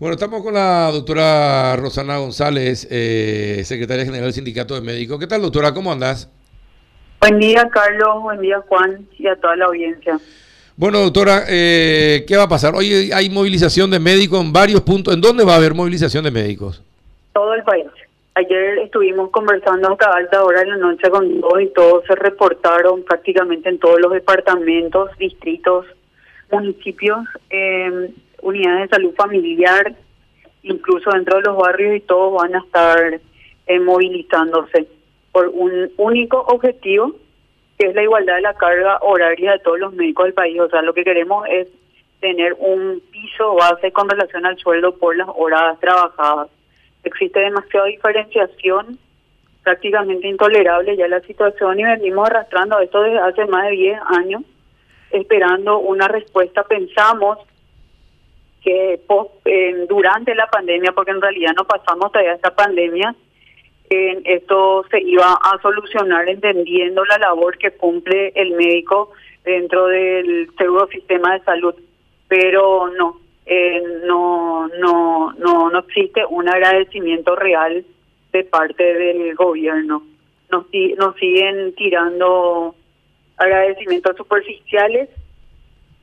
Bueno, estamos con la doctora Rosana González, eh, secretaria general del Sindicato de Médicos. ¿Qué tal, doctora? ¿Cómo andas? Buen día, Carlos. Buen día, Juan, y a toda la audiencia. Bueno, doctora, eh, ¿qué va a pasar? Hoy hay movilización de médicos en varios puntos. ¿En dónde va a haber movilización de médicos? Todo el país. Ayer estuvimos conversando hasta alta hora de la noche con todos y todos se reportaron prácticamente en todos los departamentos, distritos, municipios. Eh, unidades de salud familiar, incluso dentro de los barrios y todos van a estar eh, movilizándose por un único objetivo, que es la igualdad de la carga horaria de todos los médicos del país. O sea, lo que queremos es tener un piso base con relación al sueldo por las horas trabajadas. Existe demasiada diferenciación, prácticamente intolerable ya la situación y venimos arrastrando esto desde hace más de 10 años, esperando una respuesta. Pensamos que durante la pandemia, porque en realidad no pasamos todavía esta pandemia, esto se iba a solucionar entendiendo la labor que cumple el médico dentro del seguro sistema de salud, pero no, eh, no, no, no, no existe un agradecimiento real de parte del gobierno. Nos, nos siguen tirando agradecimientos superficiales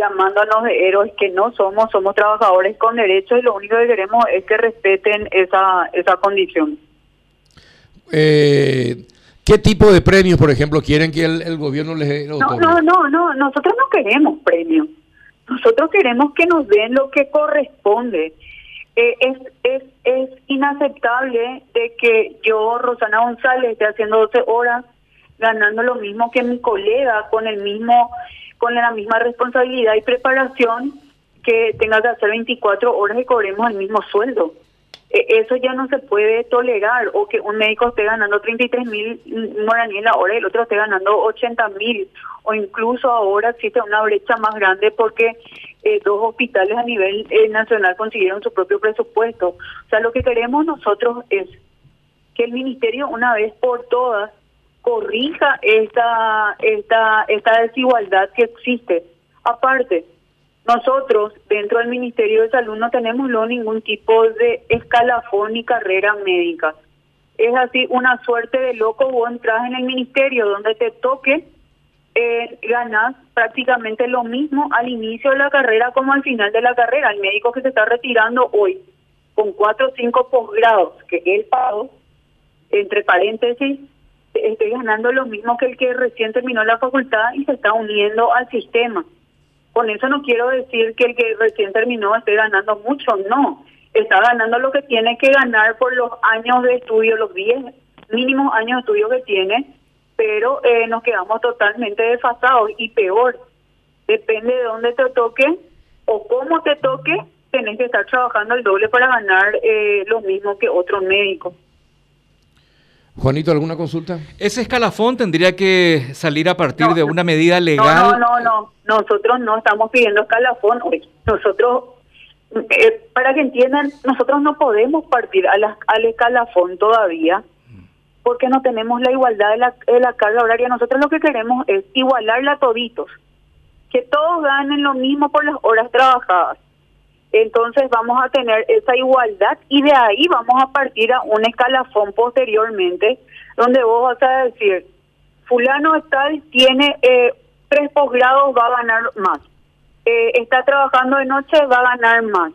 llamándonos de héroes que no somos, somos trabajadores con derechos y lo único que queremos es que respeten esa, esa condición. Eh, ¿Qué tipo de premios, por ejemplo, quieren que el, gobierno les no, no, no, no, nosotros no queremos premios. Nosotros queremos que nos den lo que corresponde. Eh, es, es, es inaceptable de que yo, Rosana González, esté haciendo 12 horas ganando lo mismo que mi colega con el mismo con la misma responsabilidad y preparación que tenga que hacer 24 horas y cobremos el mismo sueldo. E, eso ya no se puede tolerar, o que un médico esté ganando 33 mil guaraníes la hora y el otro esté ganando 80 mil, o incluso ahora existe una brecha más grande porque eh, dos hospitales a nivel eh, nacional consiguieron su propio presupuesto. O sea, lo que queremos nosotros es que el ministerio una vez por todas corrija esta, esta, esta desigualdad que existe. Aparte, nosotros dentro del Ministerio de Salud no tenemos ningún tipo de escalafón ni carrera médica. Es así una suerte de loco, vos entras en el ministerio donde te toque, eh, ganas prácticamente lo mismo al inicio de la carrera como al final de la carrera. El médico que se está retirando hoy con cuatro o cinco posgrados, que él pagó, entre paréntesis, estoy ganando lo mismo que el que recién terminó la facultad y se está uniendo al sistema. Con eso no quiero decir que el que recién terminó esté ganando mucho, no. Está ganando lo que tiene que ganar por los años de estudio, los 10 mínimos años de estudio que tiene, pero eh, nos quedamos totalmente desfasados y peor, depende de dónde te toque o cómo te toque, tenés que estar trabajando el doble para ganar eh, lo mismo que otro médico. Juanito, ¿alguna consulta? Ese escalafón tendría que salir a partir de una medida legal. No, no, no, nosotros no estamos pidiendo escalafón hoy. Nosotros, eh, para que entiendan, nosotros no podemos partir a al escalafón todavía porque no tenemos la igualdad de la, de la carga horaria. Nosotros lo que queremos es igualarla a toditos, que todos ganen lo mismo por las horas trabajadas entonces vamos a tener esa igualdad y de ahí vamos a partir a un escalafón posteriormente donde vos vas a decir, fulano tal tiene eh, tres posgrados, va a ganar más. Eh, está trabajando de noche, va a ganar más.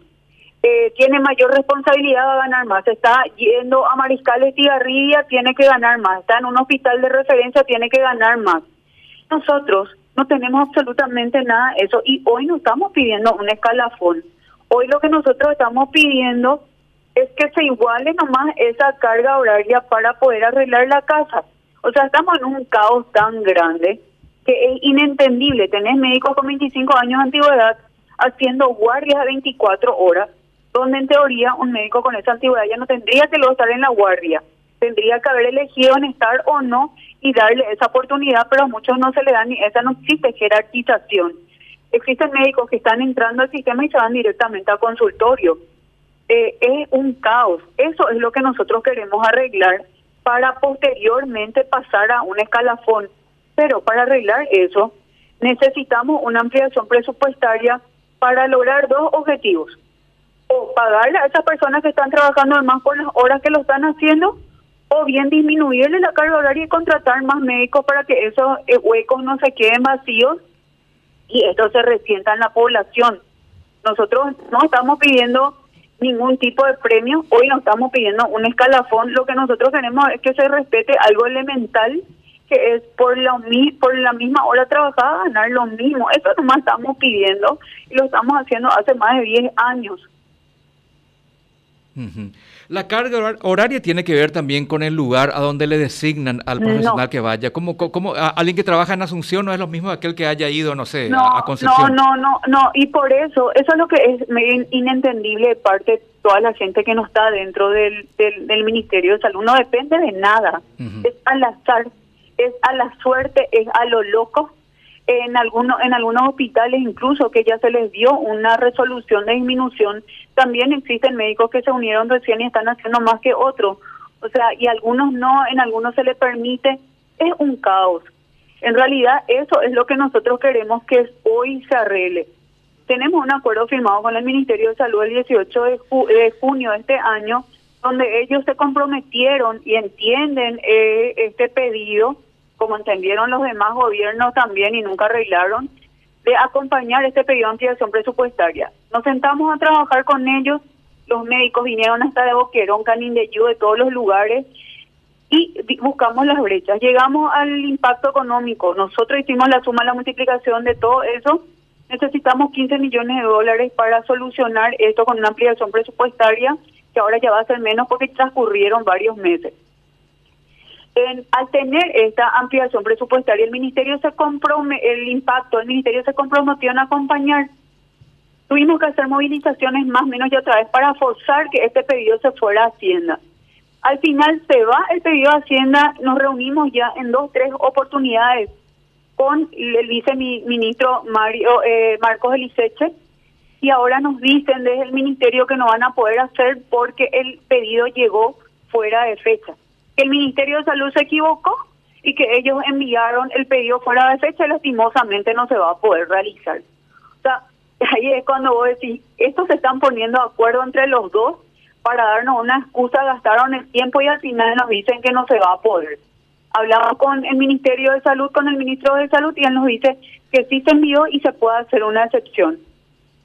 Eh, tiene mayor responsabilidad, va a ganar más. Está yendo a Mariscales Tigarribia, tiene que ganar más. Está en un hospital de referencia, tiene que ganar más. Nosotros no tenemos absolutamente nada de eso y hoy no estamos pidiendo un escalafón Hoy lo que nosotros estamos pidiendo es que se iguale nomás esa carga horaria para poder arreglar la casa. O sea, estamos en un caos tan grande que es inentendible. Tenés médicos con 25 años de antigüedad haciendo guardias de 24 horas, donde en teoría un médico con esa antigüedad ya no tendría que luego estar en la guardia. Tendría que haber elegido en estar o no y darle esa oportunidad, pero a muchos no se le da ni esa no existe jerarquización existen médicos que están entrando al sistema y se van directamente a consultorio. Eh, es un caos. Eso es lo que nosotros queremos arreglar para posteriormente pasar a un escalafón. Pero para arreglar eso necesitamos una ampliación presupuestaria para lograr dos objetivos. o pagarle a esas personas que están trabajando más por las horas que lo están haciendo, o bien disminuirle la carga horaria y contratar más médicos para que esos eh, huecos no se queden vacíos y esto se resienta en la población. Nosotros no estamos pidiendo ningún tipo de premio, hoy no estamos pidiendo un escalafón, lo que nosotros queremos es que se respete algo elemental que es por la, por la misma hora trabajada ganar lo mismo. Eso nomás estamos pidiendo y lo estamos haciendo hace más de 10 años. La carga horaria tiene que ver también con el lugar a donde le designan al profesional que vaya. ¿Cómo, cómo, alguien que trabaja en Asunción no es lo mismo que aquel que haya ido, no sé, a, Concepción? No, no, no, no. Y por eso, eso es lo que es inentendible de parte de toda la gente que no está dentro del, del, Ministerio de Salud. No depende de nada. Es al azar, es a la suerte, es a lo loco en algunos en algunos hospitales incluso que ya se les dio una resolución de disminución también existen médicos que se unieron recién y están haciendo más que otros. O sea y algunos no en algunos se les permite es un caos. En realidad eso es lo que nosotros queremos que hoy se arregle. Tenemos un acuerdo firmado con el Ministerio de Salud el 18 de, de junio de este año donde ellos se comprometieron y entienden eh, este pedido como entendieron los demás gobiernos también y nunca arreglaron, de acompañar este pedido de ampliación presupuestaria. Nos sentamos a trabajar con ellos, los médicos vinieron hasta de Boquerón, Canindeyú, de todos los lugares, y buscamos las brechas. Llegamos al impacto económico. Nosotros hicimos la suma, la multiplicación de todo eso. Necesitamos 15 millones de dólares para solucionar esto con una ampliación presupuestaria, que ahora ya va a ser menos porque transcurrieron varios meses al tener esta ampliación presupuestaria, el ministerio se compromete, el impacto, el ministerio se comprometió en acompañar. Tuvimos que hacer movilizaciones más o menos y otra vez para forzar que este pedido se fuera a Hacienda. Al final se va el pedido a Hacienda, nos reunimos ya en dos, tres oportunidades con el viceministro Mario eh, Marcos Eliseche y ahora nos dicen desde el ministerio que no van a poder hacer porque el pedido llegó fuera de fecha que el Ministerio de Salud se equivocó y que ellos enviaron el pedido fuera de fecha y lastimosamente no se va a poder realizar. O sea, ahí es cuando vos decís, estos se están poniendo de acuerdo entre los dos para darnos una excusa, gastaron el tiempo y al final nos dicen que no se va a poder. Hablamos con el Ministerio de Salud, con el Ministro de Salud y él nos dice que sí se envió y se puede hacer una excepción.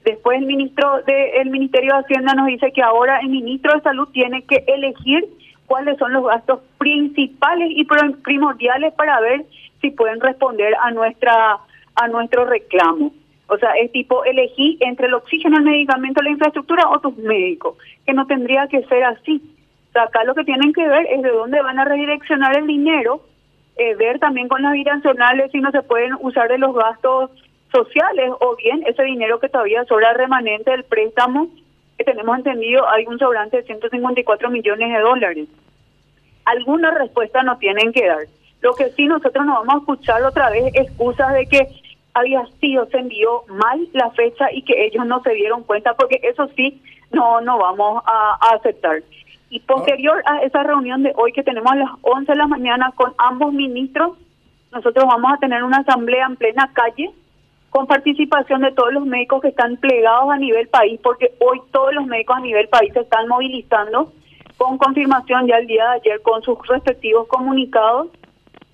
Después el ministro de, el Ministerio de Hacienda nos dice que ahora el Ministro de Salud tiene que elegir cuáles son los gastos principales y primordiales para ver si pueden responder a nuestra a nuestro reclamo. O sea, es tipo elegí entre el oxígeno, el medicamento, la infraestructura o tus médicos, que no tendría que ser así. O sea, acá lo que tienen que ver es de dónde van a redireccionar el dinero, eh, ver también con las binacionales si no se pueden usar de los gastos sociales o bien ese dinero que todavía sobra remanente del préstamo tenemos entendido hay un sobrante de 154 millones de dólares. Alguna respuesta nos tienen que dar. Lo que sí nosotros no vamos a escuchar otra vez excusas de que había sido, se envió mal la fecha y que ellos no se dieron cuenta, porque eso sí no, no vamos a, aceptar. Y posterior a esa reunión de hoy que tenemos a las 11 de la mañana con ambos ministros, nosotros vamos a tener una asamblea en plena calle con participación de todos los médicos que están plegados a nivel país, porque hoy todos los médicos a nivel país se están movilizando con confirmación ya el día de ayer con sus respectivos comunicados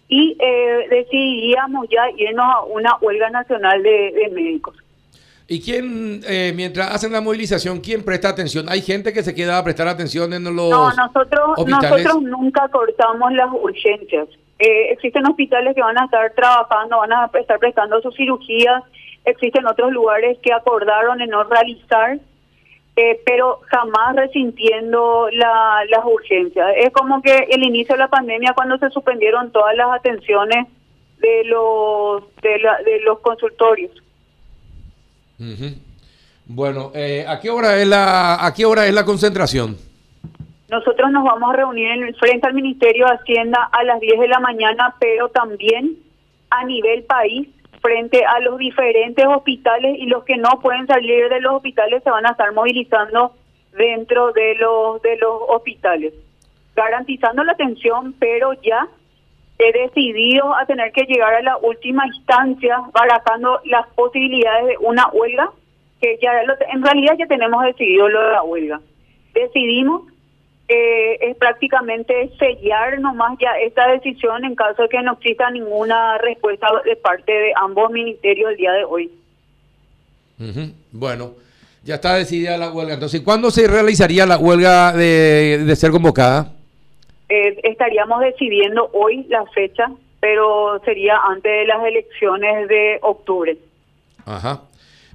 y eh, decidíamos ya irnos a una huelga nacional de, médicos. ¿Y quién, eh, mientras hacen la movilización, quién presta atención? ¿Hay gente que se queda a prestar atención en los No, nosotros, nosotros nunca cortamos las urgencias. Eh, existen hospitales que van a estar trabajando, van a estar prestando sus cirugías, existen otros lugares que acordaron en no realizar, eh, pero jamás resintiendo la, las urgencias. Es como que el inicio de la pandemia cuando se suspendieron todas las atenciones de los de, de los consultorios. Bueno, eh, ¿a qué hora es la a qué hora es la concentración? Nosotros nos vamos a reunir en, frente al Ministerio de Hacienda a las 10 de la mañana, pero también a nivel país, frente a los diferentes hospitales y los que no pueden salir de los hospitales se van a estar movilizando dentro de los de los hospitales, garantizando la atención, pero ya he decidido a tener que llegar a la última instancia, barajando las posibilidades de una huelga que ya en realidad ya tenemos decidido lo de la huelga. Decidimos eh, es prácticamente sellar nomás ya esta decisión en caso de que no exista ninguna respuesta de parte de ambos ministerios el día de hoy. Bueno, ya está decidida la huelga. Entonces, ¿cuándo se realizaría la huelga de, ser convocada? Eh, estaríamos decidiendo hoy la fecha, pero sería antes de las elecciones de octubre. Ajá.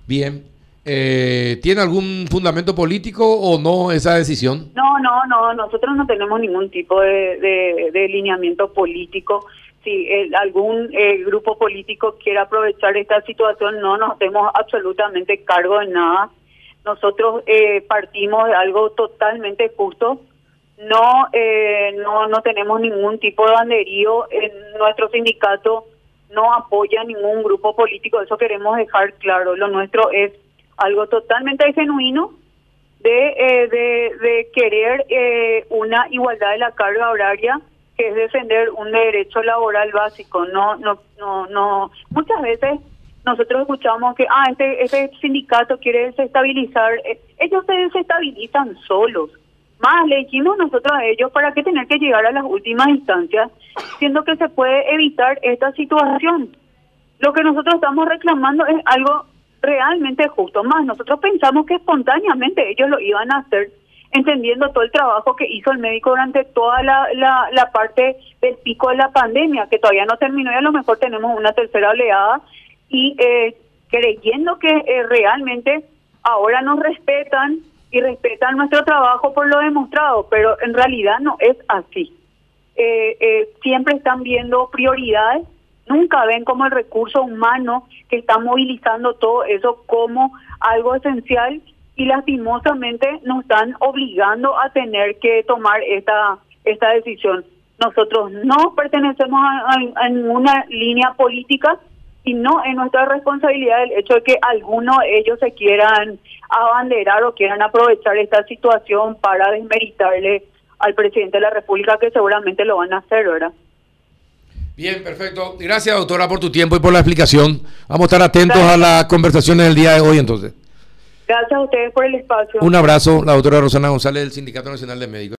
Bien. Eh, ¿Tiene algún fundamento político o no esa decisión? No, no, no, nosotros no tenemos ningún tipo de, de, lineamiento político. Si algún eh, grupo político quiere aprovechar esta situación, no nos hacemos absolutamente cargo de nada. Nosotros eh, partimos de algo totalmente justo. No, eh, no, no tenemos ningún tipo de banderío. En nuestro sindicato no apoya ningún grupo político. Eso queremos dejar claro. Lo nuestro es algo totalmente genuino de, eh, de, querer eh, una igualdad de la carga horaria que es defender un derecho laboral básico. No no no no. Muchas veces nosotros escuchamos que ah este este sindicato quiere desestabilizar eh, ellos se desestabilizan solos. Más le dijimos nosotros a ellos para qué tener que llegar a las últimas instancias siendo que se puede evitar esta situación lo que nosotros estamos reclamando es algo realmente justo. Más, nosotros pensamos que espontáneamente ellos lo iban a hacer, entendiendo todo el trabajo que hizo el médico durante toda la, la, parte del pico de la pandemia, que todavía no terminó y a lo mejor tenemos una tercera oleada, y eh, creyendo que eh, realmente ahora nos respetan y respetan nuestro trabajo por lo demostrado, pero en realidad no es así. Eh, siempre están viendo prioridades nunca ven como el recurso humano que está movilizando todo eso como algo esencial y lastimosamente nos están obligando a tener que tomar esta esta decisión. Nosotros no pertenecemos a, ninguna línea política y no es nuestra responsabilidad el hecho de que algunos de ellos se quieran abanderar o quieran aprovechar esta situación para desmeritarle al presidente de la República que seguramente lo van a hacer, ¿verdad? Bien, perfecto. Gracias, doctora, por tu tiempo y por la explicación. Vamos a estar atentos a las conversaciones del día de hoy, entonces. Gracias a ustedes por el espacio. Un abrazo, la doctora Rosana González del Sindicato Nacional de Médicos.